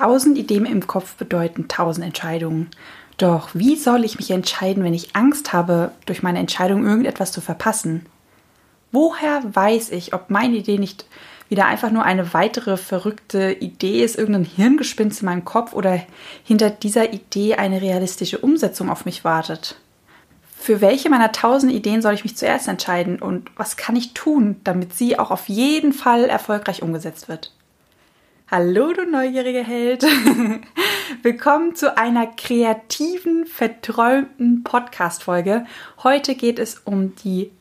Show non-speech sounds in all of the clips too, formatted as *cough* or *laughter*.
Tausend Ideen im Kopf bedeuten tausend Entscheidungen. Doch wie soll ich mich entscheiden, wenn ich Angst habe, durch meine Entscheidung irgendetwas zu verpassen? Woher weiß ich, ob meine Idee nicht wieder einfach nur eine weitere verrückte Idee ist, irgendein Hirngespinst in meinem Kopf oder hinter dieser Idee eine realistische Umsetzung auf mich wartet? Für welche meiner tausend Ideen soll ich mich zuerst entscheiden und was kann ich tun, damit sie auch auf jeden Fall erfolgreich umgesetzt wird? Hallo, du neugieriger Held. *laughs* Willkommen zu einer kreativen, verträumten Podcast-Folge. Heute geht es um die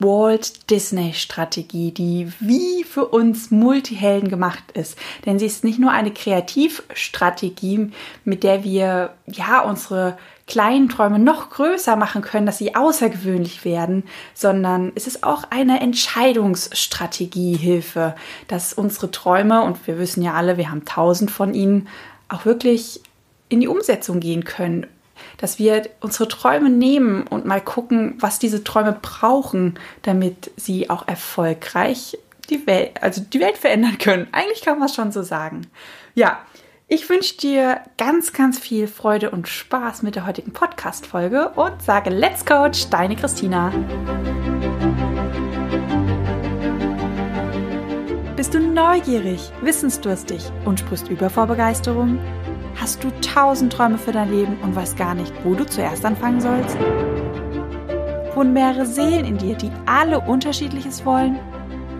Walt Disney Strategie, die wie für uns Multihelden gemacht ist. Denn sie ist nicht nur eine Kreativstrategie, mit der wir ja unsere kleinen Träume noch größer machen können, dass sie außergewöhnlich werden, sondern es ist auch eine Entscheidungsstrategiehilfe, dass unsere Träume, und wir wissen ja alle, wir haben tausend von ihnen, auch wirklich in die Umsetzung gehen können dass wir unsere Träume nehmen und mal gucken, was diese Träume brauchen, damit sie auch erfolgreich die Welt, also die Welt verändern können. Eigentlich kann man es schon so sagen. Ja, ich wünsche dir ganz, ganz viel Freude und Spaß mit der heutigen Podcast-Folge und sage Let's Coach, deine Christina. Bist du neugierig, wissensdurstig und sprichst über vor Begeisterung? Hast du tausend Träume für dein Leben und weißt gar nicht, wo du zuerst anfangen sollst? Wohnen mehrere Seelen in dir, die alle unterschiedliches wollen?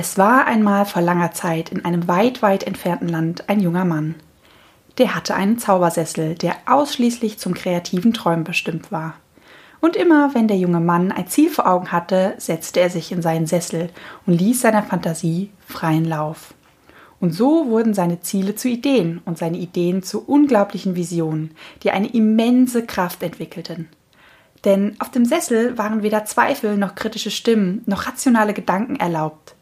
Es war einmal vor langer Zeit in einem weit, weit entfernten Land ein junger Mann. Der hatte einen Zaubersessel, der ausschließlich zum kreativen Träumen bestimmt war. Und immer, wenn der junge Mann ein Ziel vor Augen hatte, setzte er sich in seinen Sessel und ließ seiner Fantasie freien Lauf. Und so wurden seine Ziele zu Ideen und seine Ideen zu unglaublichen Visionen, die eine immense Kraft entwickelten. Denn auf dem Sessel waren weder Zweifel noch kritische Stimmen noch rationale Gedanken erlaubt.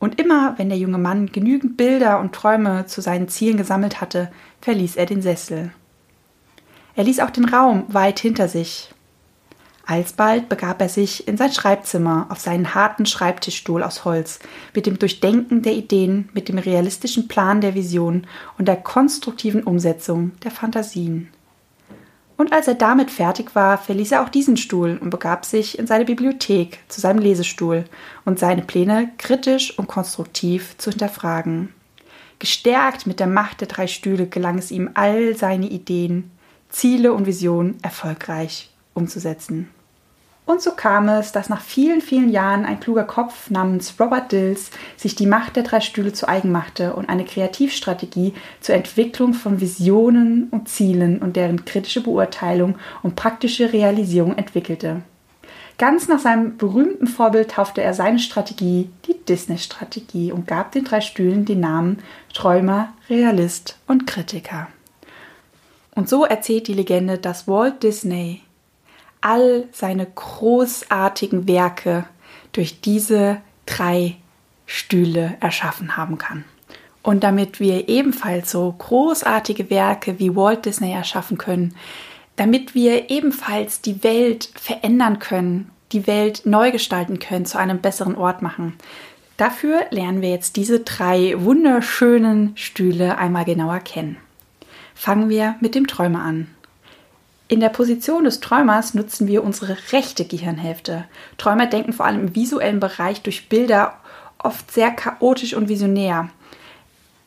Und immer, wenn der junge Mann genügend Bilder und Träume zu seinen Zielen gesammelt hatte, verließ er den Sessel. Er ließ auch den Raum weit hinter sich, Alsbald begab er sich in sein Schreibzimmer auf seinen harten Schreibtischstuhl aus Holz, mit dem Durchdenken der Ideen, mit dem realistischen Plan der Vision und der konstruktiven Umsetzung der Fantasien. Und als er damit fertig war, verließ er auch diesen Stuhl und begab sich in seine Bibliothek zu seinem Lesestuhl und seine Pläne kritisch und konstruktiv zu hinterfragen. Gestärkt mit der Macht der drei Stühle gelang es ihm, all seine Ideen, Ziele und Visionen erfolgreich umzusetzen. Und so kam es, dass nach vielen, vielen Jahren ein kluger Kopf namens Robert Dills sich die Macht der drei Stühle zu eigen machte und eine Kreativstrategie zur Entwicklung von Visionen und Zielen und deren kritische Beurteilung und praktische Realisierung entwickelte. Ganz nach seinem berühmten Vorbild taufte er seine Strategie die Disney-Strategie und gab den drei Stühlen den Namen Träumer, Realist und Kritiker. Und so erzählt die Legende, dass Walt Disney all seine großartigen Werke durch diese drei Stühle erschaffen haben kann. Und damit wir ebenfalls so großartige Werke wie Walt Disney erschaffen können, damit wir ebenfalls die Welt verändern können, die Welt neu gestalten können, zu einem besseren Ort machen. Dafür lernen wir jetzt diese drei wunderschönen Stühle einmal genauer kennen. Fangen wir mit dem Träumer an. In der Position des Träumers nutzen wir unsere rechte Gehirnhälfte. Träumer denken vor allem im visuellen Bereich durch Bilder oft sehr chaotisch und visionär.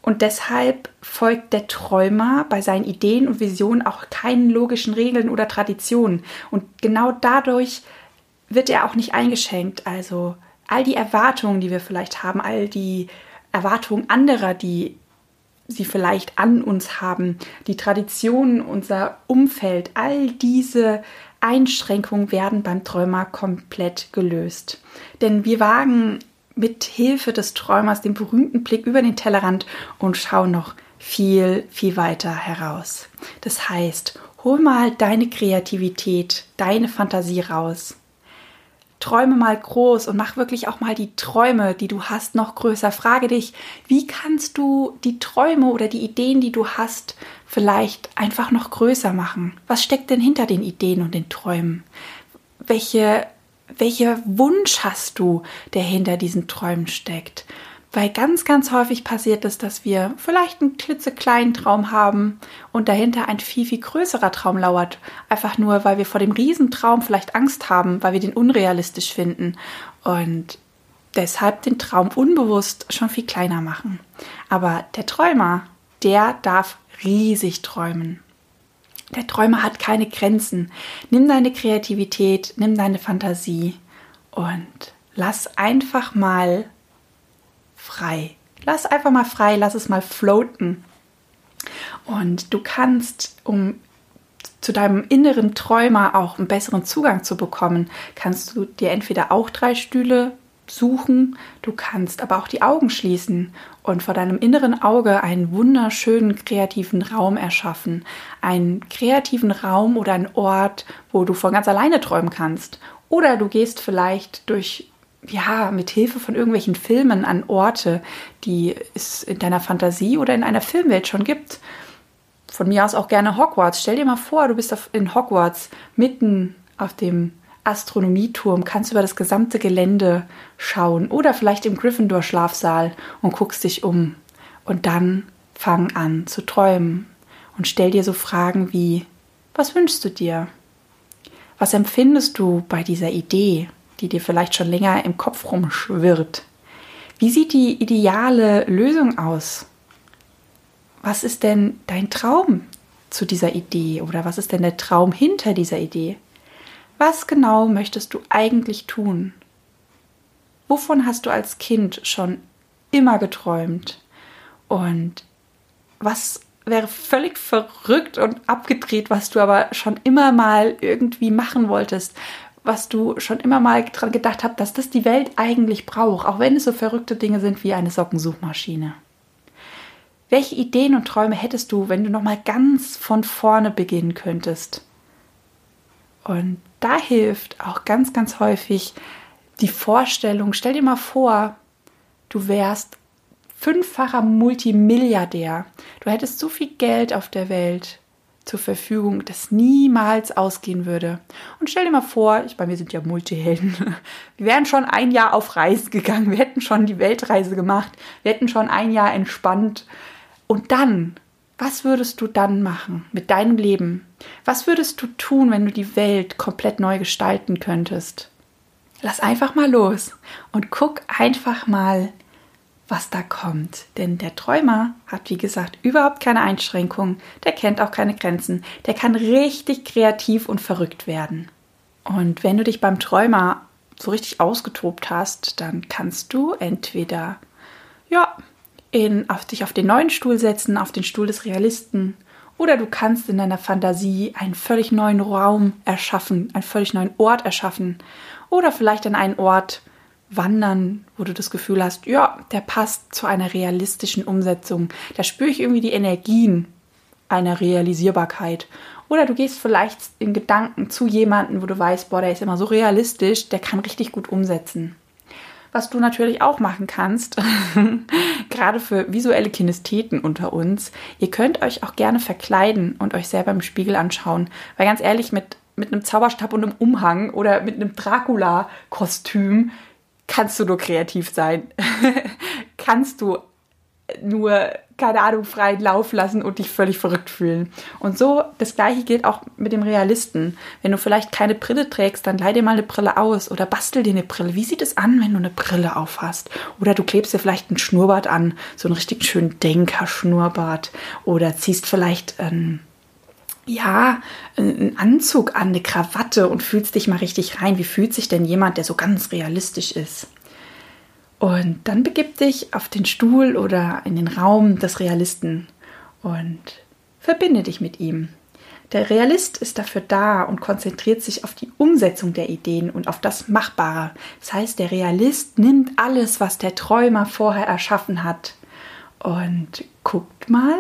Und deshalb folgt der Träumer bei seinen Ideen und Visionen auch keinen logischen Regeln oder Traditionen. Und genau dadurch wird er auch nicht eingeschränkt. Also all die Erwartungen, die wir vielleicht haben, all die Erwartungen anderer, die sie vielleicht an uns haben, die Traditionen, unser Umfeld, all diese Einschränkungen werden beim Träumer komplett gelöst. Denn wir wagen mit Hilfe des Träumers den berühmten Blick über den Tellerrand und schauen noch viel, viel weiter heraus. Das heißt, hol mal deine Kreativität, deine Fantasie raus. Träume mal groß und mach wirklich auch mal die Träume, die du hast, noch größer. Frage dich, wie kannst du die Träume oder die Ideen, die du hast, vielleicht einfach noch größer machen? Was steckt denn hinter den Ideen und den Träumen? Welche, welcher Wunsch hast du, der hinter diesen Träumen steckt? Weil ganz, ganz häufig passiert es, dass wir vielleicht einen klitzekleinen Traum haben und dahinter ein viel, viel größerer Traum lauert. Einfach nur, weil wir vor dem Riesentraum vielleicht Angst haben, weil wir den unrealistisch finden und deshalb den Traum unbewusst schon viel kleiner machen. Aber der Träumer, der darf riesig träumen. Der Träumer hat keine Grenzen. Nimm deine Kreativität, nimm deine Fantasie und lass einfach mal frei. Lass einfach mal frei, lass es mal floaten. Und du kannst, um zu deinem inneren Träumer auch einen besseren Zugang zu bekommen, kannst du dir entweder auch drei Stühle suchen, du kannst aber auch die Augen schließen und vor deinem inneren Auge einen wunderschönen kreativen Raum erschaffen. Einen kreativen Raum oder einen Ort, wo du von ganz alleine träumen kannst. Oder du gehst vielleicht durch ja, mit Hilfe von irgendwelchen Filmen an Orte, die es in deiner Fantasie oder in einer Filmwelt schon gibt. Von mir aus auch gerne Hogwarts. Stell dir mal vor, du bist in Hogwarts mitten auf dem Astronomieturm, kannst über das gesamte Gelände schauen oder vielleicht im Gryffindor-Schlafsaal und guckst dich um. Und dann fang an zu träumen und stell dir so Fragen wie, was wünschst du dir? Was empfindest du bei dieser Idee? Die dir vielleicht schon länger im Kopf rumschwirrt. Wie sieht die ideale Lösung aus? Was ist denn dein Traum zu dieser Idee oder was ist denn der Traum hinter dieser Idee? Was genau möchtest du eigentlich tun? Wovon hast du als Kind schon immer geträumt? Und was wäre völlig verrückt und abgedreht, was du aber schon immer mal irgendwie machen wolltest, was du schon immer mal dran gedacht hast, dass das die Welt eigentlich braucht, auch wenn es so verrückte Dinge sind wie eine Sockensuchmaschine. Welche Ideen und Träume hättest du, wenn du noch mal ganz von vorne beginnen könntest? Und da hilft auch ganz, ganz häufig die Vorstellung, stell dir mal vor, du wärst fünffacher Multimilliardär. Du hättest so viel Geld auf der Welt zur Verfügung, das niemals ausgehen würde. Und stell dir mal vor, ich bei mir sind ja Multihelden, *laughs* wir wären schon ein Jahr auf Reise gegangen, wir hätten schon die Weltreise gemacht, wir hätten schon ein Jahr entspannt. Und dann, was würdest du dann machen mit deinem Leben? Was würdest du tun, wenn du die Welt komplett neu gestalten könntest? Lass einfach mal los und guck einfach mal was da kommt. Denn der Träumer hat, wie gesagt, überhaupt keine Einschränkungen, der kennt auch keine Grenzen, der kann richtig kreativ und verrückt werden. Und wenn du dich beim Träumer so richtig ausgetobt hast, dann kannst du entweder ja, in, auf dich auf den neuen Stuhl setzen, auf den Stuhl des Realisten, oder du kannst in deiner Fantasie einen völlig neuen Raum erschaffen, einen völlig neuen Ort erschaffen, oder vielleicht an einen Ort, wandern, wo du das Gefühl hast, ja, der passt zu einer realistischen Umsetzung. Da spüre ich irgendwie die Energien einer Realisierbarkeit. Oder du gehst vielleicht in Gedanken zu jemandem, wo du weißt, boah, der ist immer so realistisch, der kann richtig gut umsetzen. Was du natürlich auch machen kannst, *laughs* gerade für visuelle Kinestheten unter uns, ihr könnt euch auch gerne verkleiden und euch selber im Spiegel anschauen. Weil ganz ehrlich, mit, mit einem Zauberstab und einem Umhang oder mit einem Dracula-Kostüm kannst du nur kreativ sein. *laughs* kannst du nur, keine Ahnung, freien Lauf lassen und dich völlig verrückt fühlen. Und so, das gleiche gilt auch mit dem Realisten. Wenn du vielleicht keine Brille trägst, dann leih dir mal eine Brille aus oder bastel dir eine Brille. Wie sieht es an, wenn du eine Brille aufhast? Oder du klebst dir vielleicht ein Schnurrbart an, so einen richtig schönen Denker-Schnurrbart. Oder ziehst vielleicht ein ähm, ja, einen Anzug an, eine Krawatte und fühlst dich mal richtig rein. Wie fühlt sich denn jemand, der so ganz realistisch ist? Und dann begib dich auf den Stuhl oder in den Raum des Realisten und verbinde dich mit ihm. Der Realist ist dafür da und konzentriert sich auf die Umsetzung der Ideen und auf das Machbare. Das heißt, der Realist nimmt alles, was der Träumer vorher erschaffen hat und guckt mal,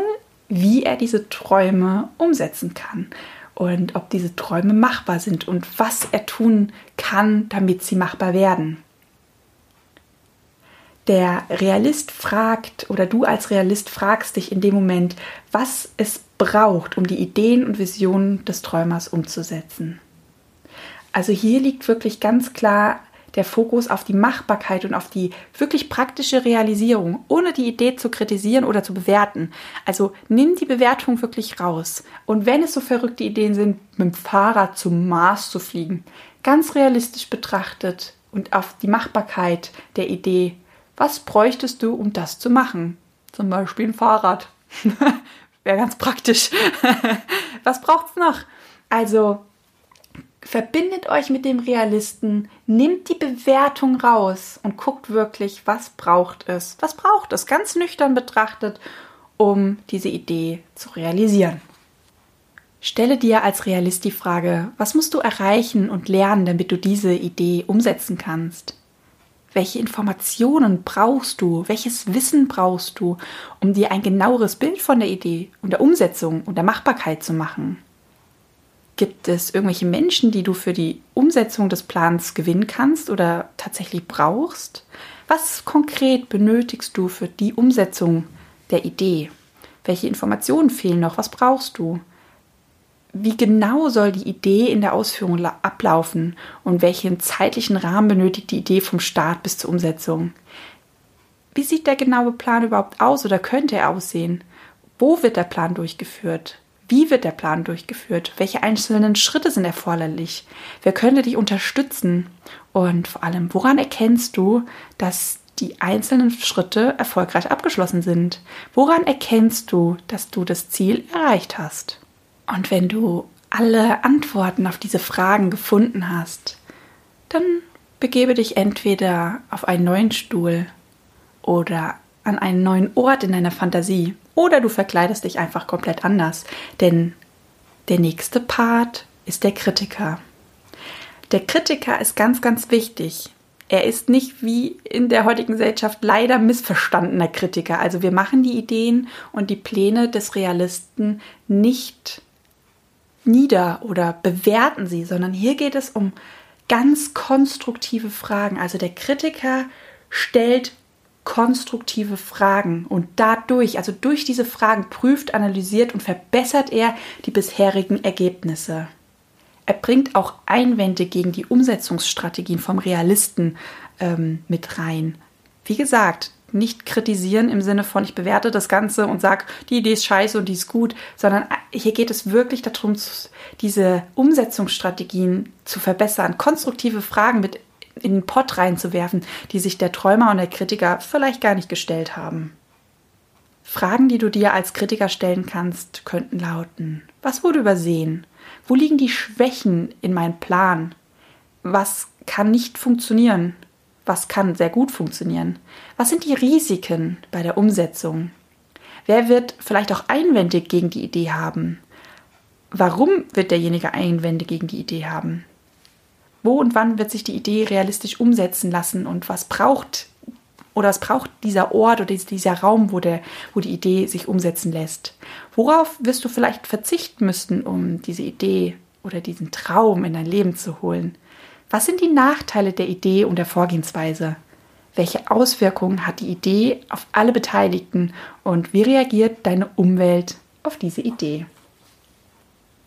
wie er diese Träume umsetzen kann und ob diese Träume machbar sind und was er tun kann, damit sie machbar werden. Der Realist fragt oder du als Realist fragst dich in dem Moment, was es braucht, um die Ideen und Visionen des Träumers umzusetzen. Also hier liegt wirklich ganz klar der Fokus auf die Machbarkeit und auf die wirklich praktische Realisierung, ohne die Idee zu kritisieren oder zu bewerten. Also nimm die Bewertung wirklich raus. Und wenn es so verrückte Ideen sind, mit dem Fahrrad zum Mars zu fliegen, ganz realistisch betrachtet und auf die Machbarkeit der Idee, was bräuchtest du, um das zu machen? Zum Beispiel ein Fahrrad. *laughs* Wäre ganz praktisch. *laughs* was braucht's noch? Also verbindet euch mit dem Realisten, nimmt die Bewertung raus und guckt wirklich, was braucht es, was braucht es, ganz nüchtern betrachtet, um diese Idee zu realisieren. Stelle dir als Realist die Frage, was musst du erreichen und lernen, damit du diese Idee umsetzen kannst? Welche Informationen brauchst du? Welches Wissen brauchst du, um dir ein genaueres Bild von der Idee und der Umsetzung und der Machbarkeit zu machen? Gibt es irgendwelche Menschen, die du für die Umsetzung des Plans gewinnen kannst oder tatsächlich brauchst? Was konkret benötigst du für die Umsetzung der Idee? Welche Informationen fehlen noch? Was brauchst du? Wie genau soll die Idee in der Ausführung ablaufen und welchen zeitlichen Rahmen benötigt die Idee vom Start bis zur Umsetzung? Wie sieht der genaue Plan überhaupt aus oder könnte er aussehen? Wo wird der Plan durchgeführt? Wie wird der Plan durchgeführt? Welche einzelnen Schritte sind erforderlich? Wer könnte dich unterstützen? Und vor allem, woran erkennst du, dass die einzelnen Schritte erfolgreich abgeschlossen sind? Woran erkennst du, dass du das Ziel erreicht hast? Und wenn du alle Antworten auf diese Fragen gefunden hast, dann begebe dich entweder auf einen neuen Stuhl oder an einen neuen Ort in deiner Fantasie oder du verkleidest dich einfach komplett anders. Denn der nächste Part ist der Kritiker. Der Kritiker ist ganz, ganz wichtig. Er ist nicht wie in der heutigen Gesellschaft leider missverstandener Kritiker. Also wir machen die Ideen und die Pläne des Realisten nicht nieder oder bewerten sie, sondern hier geht es um ganz konstruktive Fragen. Also der Kritiker stellt konstruktive Fragen und dadurch, also durch diese Fragen prüft, analysiert und verbessert er die bisherigen Ergebnisse. Er bringt auch Einwände gegen die Umsetzungsstrategien vom Realisten ähm, mit rein. Wie gesagt, nicht kritisieren im Sinne von, ich bewerte das Ganze und sage, die Idee ist scheiße und die ist gut, sondern hier geht es wirklich darum, diese Umsetzungsstrategien zu verbessern, konstruktive Fragen mit in den Pott reinzuwerfen, die sich der Träumer und der Kritiker vielleicht gar nicht gestellt haben. Fragen, die du dir als Kritiker stellen kannst, könnten lauten: Was wurde übersehen? Wo liegen die Schwächen in meinem Plan? Was kann nicht funktionieren? Was kann sehr gut funktionieren? Was sind die Risiken bei der Umsetzung? Wer wird vielleicht auch Einwände gegen die Idee haben? Warum wird derjenige Einwände gegen die Idee haben? Wo und wann wird sich die Idee realistisch umsetzen lassen und was braucht oder was braucht dieser Ort oder dieser Raum, wo, der, wo die Idee sich umsetzen lässt? Worauf wirst du vielleicht verzichten müssen, um diese Idee oder diesen Traum in dein Leben zu holen? Was sind die Nachteile der Idee und der Vorgehensweise? Welche Auswirkungen hat die Idee auf alle Beteiligten und wie reagiert deine Umwelt auf diese Idee?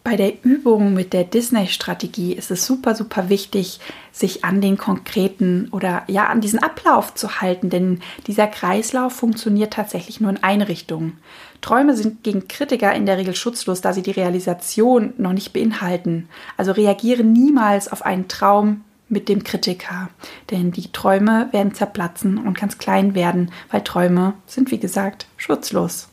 Bei der Übung mit der Disney-Strategie ist es super, super wichtig, sich an den konkreten oder ja an diesen Ablauf zu halten, denn dieser Kreislauf funktioniert tatsächlich nur in eine Richtung. Träume sind gegen Kritiker in der Regel schutzlos, da sie die Realisation noch nicht beinhalten. Also reagiere niemals auf einen Traum mit dem Kritiker, denn die Träume werden zerplatzen und ganz klein werden, weil Träume sind wie gesagt schutzlos.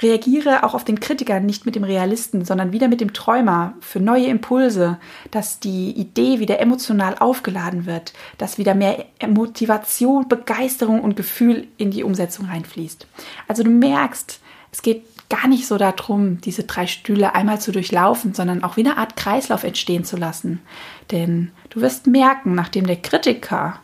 Reagiere auch auf den Kritiker nicht mit dem Realisten, sondern wieder mit dem Träumer für neue Impulse, dass die Idee wieder emotional aufgeladen wird, dass wieder mehr Motivation, Begeisterung und Gefühl in die Umsetzung reinfließt. Also du merkst, es geht gar nicht so darum, diese drei Stühle einmal zu durchlaufen, sondern auch wie eine Art Kreislauf entstehen zu lassen. Denn du wirst merken, nachdem der Kritiker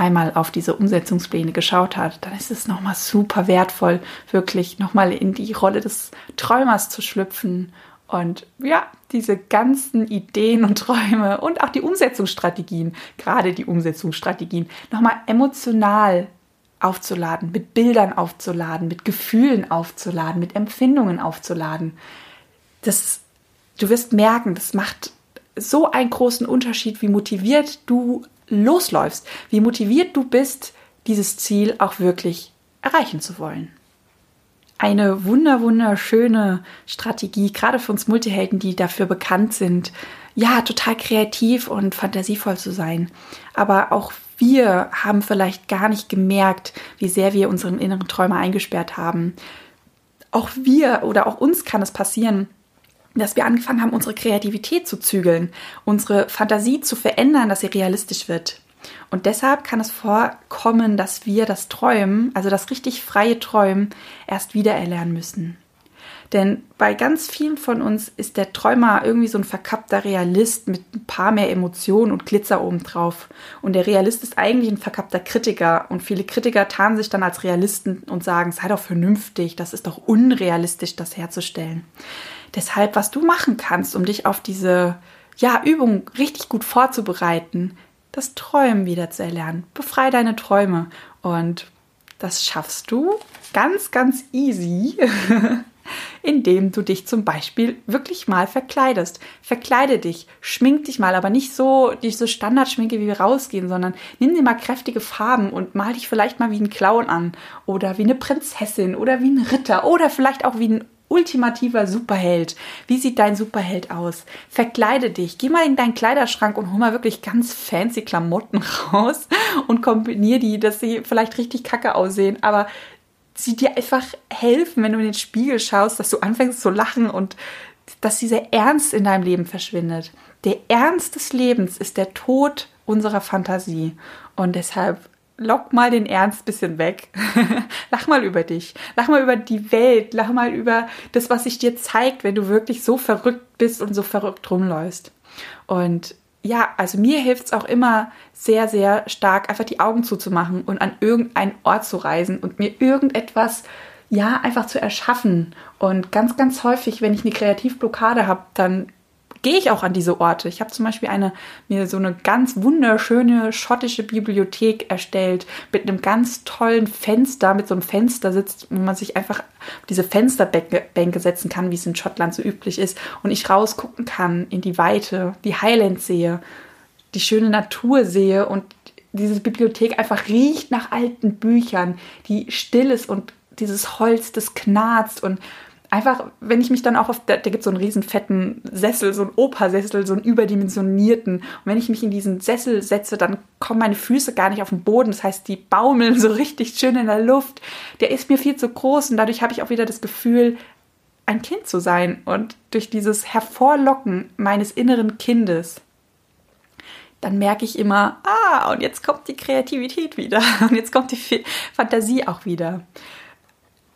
einmal auf diese Umsetzungspläne geschaut hat, dann ist es nochmal super wertvoll, wirklich nochmal in die Rolle des Träumers zu schlüpfen und ja, diese ganzen Ideen und Träume und auch die Umsetzungsstrategien, gerade die Umsetzungsstrategien, nochmal emotional aufzuladen, mit Bildern aufzuladen, mit Gefühlen aufzuladen, mit Empfindungen aufzuladen. Das, du wirst merken, das macht so einen großen Unterschied, wie motiviert du losläufst, wie motiviert du bist, dieses Ziel auch wirklich erreichen zu wollen. Eine wunder wunderschöne Strategie, gerade für uns Multihelden, die dafür bekannt sind, ja, total kreativ und fantasievoll zu sein. Aber auch wir haben vielleicht gar nicht gemerkt, wie sehr wir unseren inneren Träumer eingesperrt haben. Auch wir oder auch uns kann es passieren, dass wir angefangen haben, unsere Kreativität zu zügeln, unsere Fantasie zu verändern, dass sie realistisch wird. Und deshalb kann es vorkommen, dass wir das Träumen, also das richtig freie Träumen, erst wieder erlernen müssen. Denn bei ganz vielen von uns ist der Träumer irgendwie so ein verkappter Realist mit ein paar mehr Emotionen und Glitzer obendrauf. Und der Realist ist eigentlich ein verkappter Kritiker. Und viele Kritiker tarnen sich dann als Realisten und sagen, sei doch vernünftig, das ist doch unrealistisch, das herzustellen. Deshalb, was du machen kannst, um dich auf diese ja, Übung richtig gut vorzubereiten, das Träumen wieder zu erlernen. Befrei deine Träume. Und das schaffst du ganz, ganz easy, *laughs* indem du dich zum Beispiel wirklich mal verkleidest. Verkleide dich, schmink dich mal, aber nicht so diese Standardschminke, wie wir rausgehen, sondern nimm dir mal kräftige Farben und mal dich vielleicht mal wie ein Clown an oder wie eine Prinzessin oder wie ein Ritter oder vielleicht auch wie ein ultimativer Superheld. Wie sieht dein Superheld aus? Verkleide dich. Geh mal in deinen Kleiderschrank und hol mal wirklich ganz fancy Klamotten *laughs* raus und kombinier die, dass sie vielleicht richtig kacke aussehen, aber sie dir einfach helfen, wenn du in den Spiegel schaust, dass du anfängst zu lachen und dass dieser Ernst in deinem Leben verschwindet. Der Ernst des Lebens ist der Tod unserer Fantasie. Und deshalb lock mal den Ernst bisschen weg. *laughs* lach mal über dich. Lach mal über die Welt. Lach mal über das, was sich dir zeigt, wenn du wirklich so verrückt bist und so verrückt rumläufst. Und ja, also mir hilft es auch immer sehr, sehr stark, einfach die Augen zuzumachen und an irgendeinen Ort zu reisen und mir irgendetwas, ja, einfach zu erschaffen. Und ganz, ganz häufig, wenn ich eine Kreativblockade habe, dann gehe ich auch an diese Orte. Ich habe zum Beispiel eine, mir so eine ganz wunderschöne schottische Bibliothek erstellt mit einem ganz tollen Fenster, mit so einem Fenster sitzt, wo man sich einfach auf diese Fensterbänke setzen kann, wie es in Schottland so üblich ist, und ich rausgucken kann in die Weite, die Highlands sehe, die schöne Natur sehe und diese Bibliothek einfach riecht nach alten Büchern, die still ist und dieses Holz, das knarzt und einfach, wenn ich mich dann auch auf, da, da gibt so einen riesen fetten Sessel, so einen Opersessel, so einen überdimensionierten. Und wenn ich mich in diesen Sessel setze, dann kommen meine Füße gar nicht auf den Boden. Das heißt, die baumeln so *laughs* richtig schön in der Luft. Der ist mir viel zu groß und dadurch habe ich auch wieder das Gefühl, ein Kind zu sein. Und durch dieses Hervorlocken meines inneren Kindes, dann merke ich immer, ah, und jetzt kommt die Kreativität wieder. *laughs* Und jetzt kommt die Fantasie auch wieder.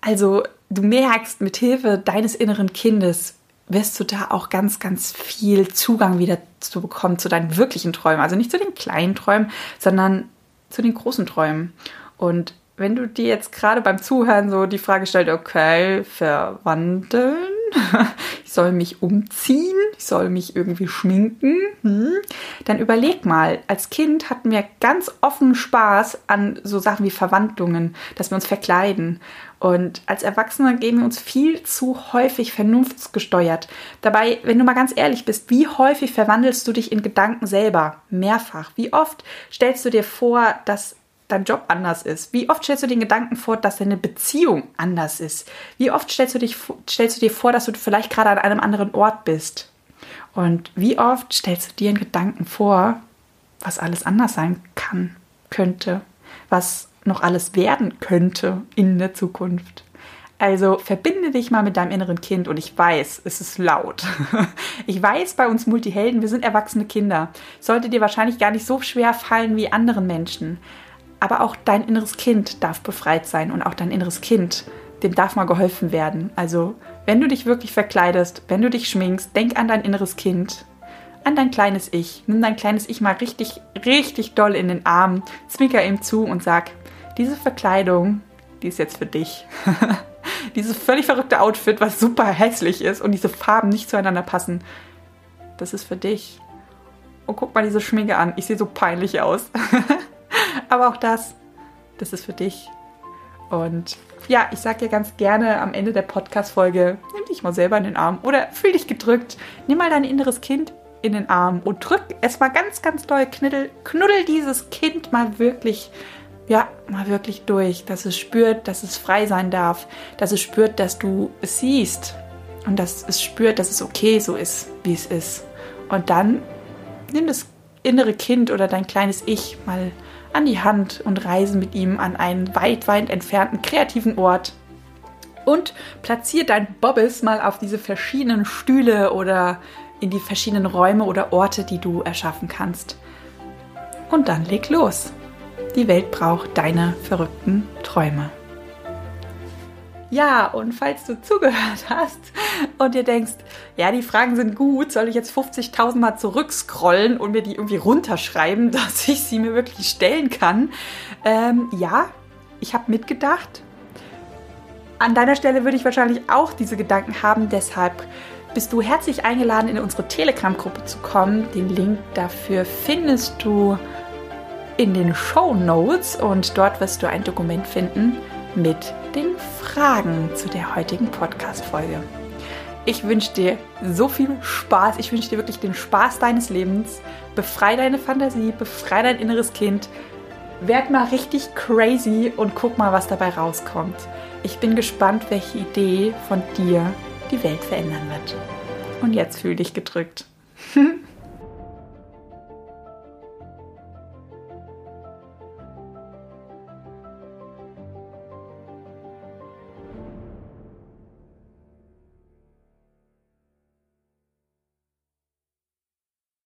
Also du merkst, mit Hilfe deines inneren Kindes wirst du da auch ganz, ganz viel Zugang wieder zu bekommen zu deinen wirklichen Träumen. Also nicht zu den kleinen Träumen, sondern zu den großen Träumen. Und wenn du dir jetzt gerade beim Zuhören so die Frage stellst, okay, verwandeln, ich soll mich umziehen, ich soll mich irgendwie schminken, hm? dann überleg mal, als Kind hatten wir ganz offen Spaß an so Sachen wie Verwandlungen, dass wir uns verkleiden. Und als Erwachsene geben wir uns viel zu häufig vernunftsgesteuert. Dabei, wenn du mal ganz ehrlich bist, wie häufig verwandelst du dich in Gedanken selber? Mehrfach. Wie oft stellst du dir vor, dass dein Job anders ist? Wie oft stellst du den Gedanken vor, dass deine Beziehung anders ist? Wie oft stellst du, dich, stellst du dir vor, dass du vielleicht gerade an einem anderen Ort bist? Und wie oft stellst du dir in Gedanken vor, was alles anders sein kann, könnte, was noch alles werden könnte in der Zukunft? Also verbinde dich mal mit deinem inneren Kind und ich weiß, es ist laut. *laughs* Ich weiß bei uns Multihelden, wir sind erwachsene Kinder. Sollte dir wahrscheinlich gar nicht so schwer fallen wie anderen Menschen. Aber auch dein inneres Kind darf befreit sein und auch dein inneres Kind, dem darf mal geholfen werden. Also, wenn du dich wirklich verkleidest, wenn du dich schminkst, denk an dein inneres Kind an dein kleines Ich. Nimm dein kleines Ich mal richtig, richtig doll in den Arm, zwinker ihm zu und sag, diese Verkleidung, die ist jetzt für dich. *laughs* Dieses völlig verrückte Outfit, was super hässlich ist und diese Farben nicht zueinander passen, das ist für dich. Und guck mal diese Schminke an, ich sehe so peinlich aus. *laughs* Aber auch das, das ist für dich. Und ja, ich sage dir ganz gerne am Ende der Podcast-Folge, nimm dich mal selber in den Arm oder fühl dich gedrückt. Nimm mal dein inneres Kind in den Arm und drück es mal ganz, ganz doll. Knuddel, knuddel dieses Kind mal wirklich, ja, mal wirklich durch, dass es spürt, dass es frei sein darf, dass es spürt, dass du es siehst und dass es spürt, dass es okay so ist, wie es ist. Und dann nimm das innere Kind oder dein kleines Ich mal an die Hand und reise mit ihm an einen weit, weit entfernten kreativen Ort. Und platziere dein Bobbes mal auf diese verschiedenen Stühle oder in die verschiedenen Räume oder Orte, die du erschaffen kannst. Und dann leg los. Die Welt braucht deine verrückten Träume. Ja, und falls du zugehört *laughs* hast und dir denkst, ja, die Fragen sind gut, soll ich jetzt 50.000 Mal zurückscrollen und mir die irgendwie runterschreiben, *laughs* dass ich sie mir wirklich stellen kann? Ähm, ja, ich habe mitgedacht. An deiner Stelle würde ich wahrscheinlich auch diese Gedanken haben, deshalb bist du herzlich eingeladen, in unsere Telegram-Gruppe zu kommen. Den Link dafür findest du in den Show Notes und dort wirst du ein Dokument finden mit den Fragen zu der heutigen Podcast-Folge. Ich wünsche dir so viel Spaß. Ich wünsche dir wirklich den Spaß deines Lebens. Befrei deine Fantasie, befrei dein inneres Kind. Werd mal richtig crazy und guck mal, was dabei rauskommt. Ich bin gespannt, welche Idee von dir die Welt verändern wird. Und jetzt fühl dich gedrückt. *laughs*